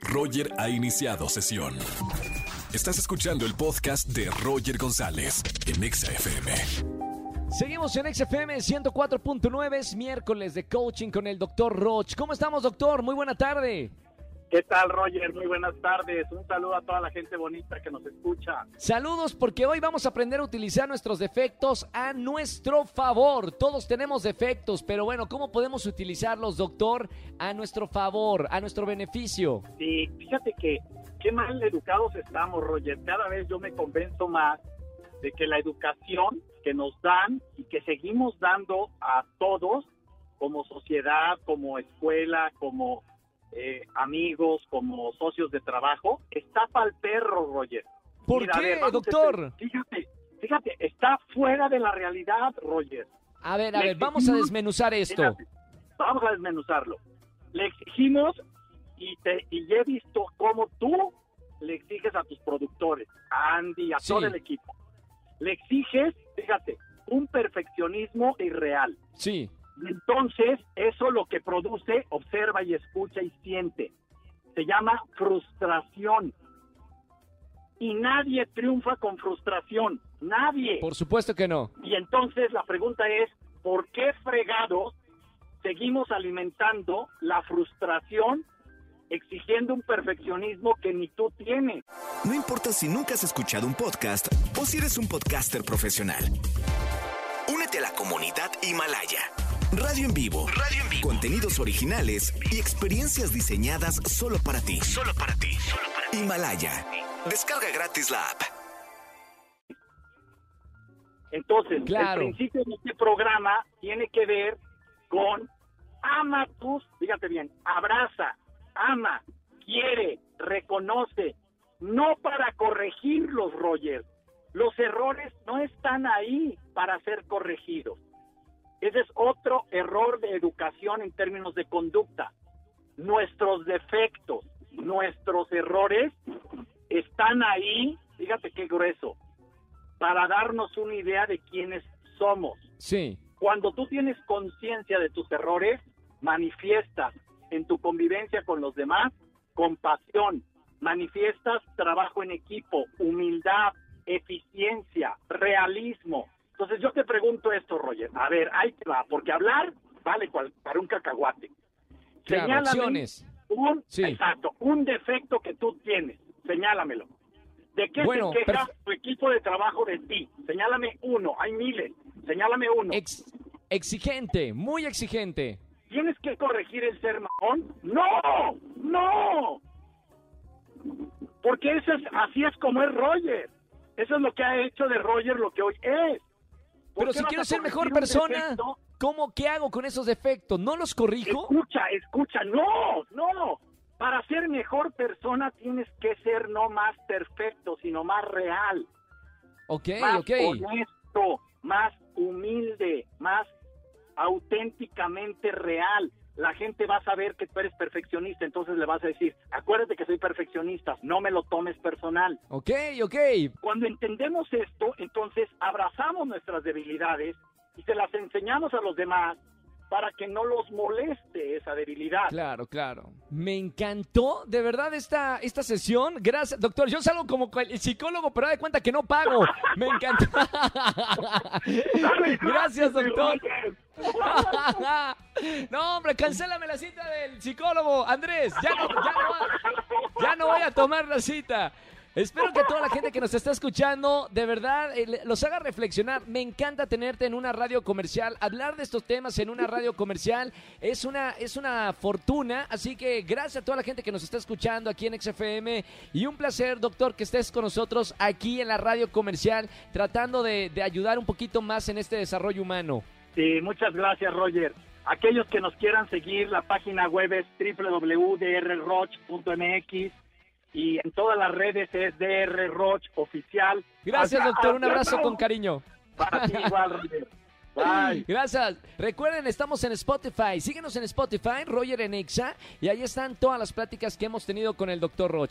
Roger ha iniciado sesión. Estás escuchando el podcast de Roger González en Exa FM. Seguimos en XFM 104.9, es miércoles de coaching con el doctor Roch. ¿Cómo estamos, doctor? Muy buena tarde. ¿Qué tal, Roger? Muy buenas tardes. Un saludo a toda la gente bonita que nos escucha. Saludos porque hoy vamos a aprender a utilizar nuestros defectos a nuestro favor. Todos tenemos defectos, pero bueno, ¿cómo podemos utilizarlos, doctor, a nuestro favor, a nuestro beneficio? Sí, fíjate que qué mal educados estamos, Roger. Cada vez yo me convenzo más de que la educación que nos dan y que seguimos dando a todos como sociedad, como escuela, como eh, amigos, como socios de trabajo, está para el perro, Roger. ¿Por Mira, qué, ver, doctor? Fíjate, fíjate, está fuera de la realidad, Roger. A ver, a Le ver, vamos a desmenuzar esto. Fíjate, vamos a desmenuzarlo. Le exigimos y, te, y ya he visto cómo tú le exiges a tus productores, a Andy, a Sí. todo el equipo. Le exiges, fíjate, un perfeccionismo irreal. Sí, Entonces, eso lo que produce, observa y escucha y siente. Se llama frustración. Y nadie triunfa con frustración. Nadie. por supuesto que no. Y entonces la pregunta es, ¿por qué fregados seguimos alimentando la frustración exigiendo un perfeccionismo que ni tú tienes? No importa si nunca has escuchado un podcast o si eres un podcaster profesional. Únete a la comunidad Himalaya. Radio en vivo. Radio en vivo. Contenidos originales y experiencias diseñadas solo para ti. Solo para ti. Himalaya. Descarga gratis la app. Entonces, Claro. el principio de este programa tiene que ver con ama tus, fíjate bien, abraza, ama, quiere, reconoce, no para corregirlos, Roger. Los errores no están ahí para ser corregidos. Ese es otro error de educación en términos de conducta. Nuestros defectos, nuestros errores están ahí, fíjate qué grueso, para darnos una idea de quiénes somos. Sí, Cuando tú tienes conciencia de tus errores, manifiestas en tu convivencia con los demás compasión, manifiestas trabajo en equipo, humildad, eficiencia, realismo. Entonces yo te pregunto esto, Roger. A ver, ahí te va, porque hablar vale cual- para un cacahuate. claro, acciones. un, Sí. exacto, un defecto que tú tienes. Señálamelo. ¿De qué Bueno, se queja tu equipo de trabajo de ti? Señálame uno, hay miles. Señálame uno. Ex- exigente, muy exigente. ¿Tienes que corregir el ser mamón? ¡No! ¡No! Porque eso es, así es como es Roger. Eso es lo que ha hecho de Roger lo que hoy es. ¿Por Pero si quiero ser mejor persona, defecto? ¿cómo qué hago con esos defectos? ¿No los corrijo? Escucha, escucha, no, no. Para ser mejor persona tienes que ser no más perfecto, sino más real, Ok, más ok. honesto, más humilde, más auténticamente real. La gente va a saber que tú eres perfeccionista, entonces le vas a decir, acuérdate que soy perfeccionista, no me lo tomes personal. Ok, ok. Cuando entendemos esto, entonces abrazamos nuestras debilidades y se las enseñamos a los demás para que no los moleste esa debilidad. Claro, claro. Me encantó de verdad esta, esta sesión. Gracias, doctor. Yo salgo como el psicólogo, pero da de cuenta que no pago. Me encantó. Gracias, doctor. No, hombre, cancélame la cita del psicólogo. Andrés, ya no, ya no, voy a tomar la cita. Espero que toda la gente que nos está escuchando, de verdad, eh, los haga reflexionar. Me encanta tenerte en una radio comercial. Hablar de estos temas en una radio comercial es una, es una fortuna. Así que gracias a toda la gente que nos está escuchando aquí en XFM. Y un placer, doctor, que estés con nosotros aquí en la radio comercial, tratando de, de ayudar un poquito más en este desarrollo humano. Sí, muchas gracias, Roger. Aquellos que nos quieran seguir, la página web es www.drroch.mx y en todas las redes es DR Roch Oficial. Gracias, Hasta- doctor. Un abrazo con cariño. Para ti igual, Roger. Bye. Gracias. Recuerden, estamos en Spotify. Síguenos en Spotify, Roger en Exa, y ahí están todas las pláticas que hemos tenido con el doctor Roch.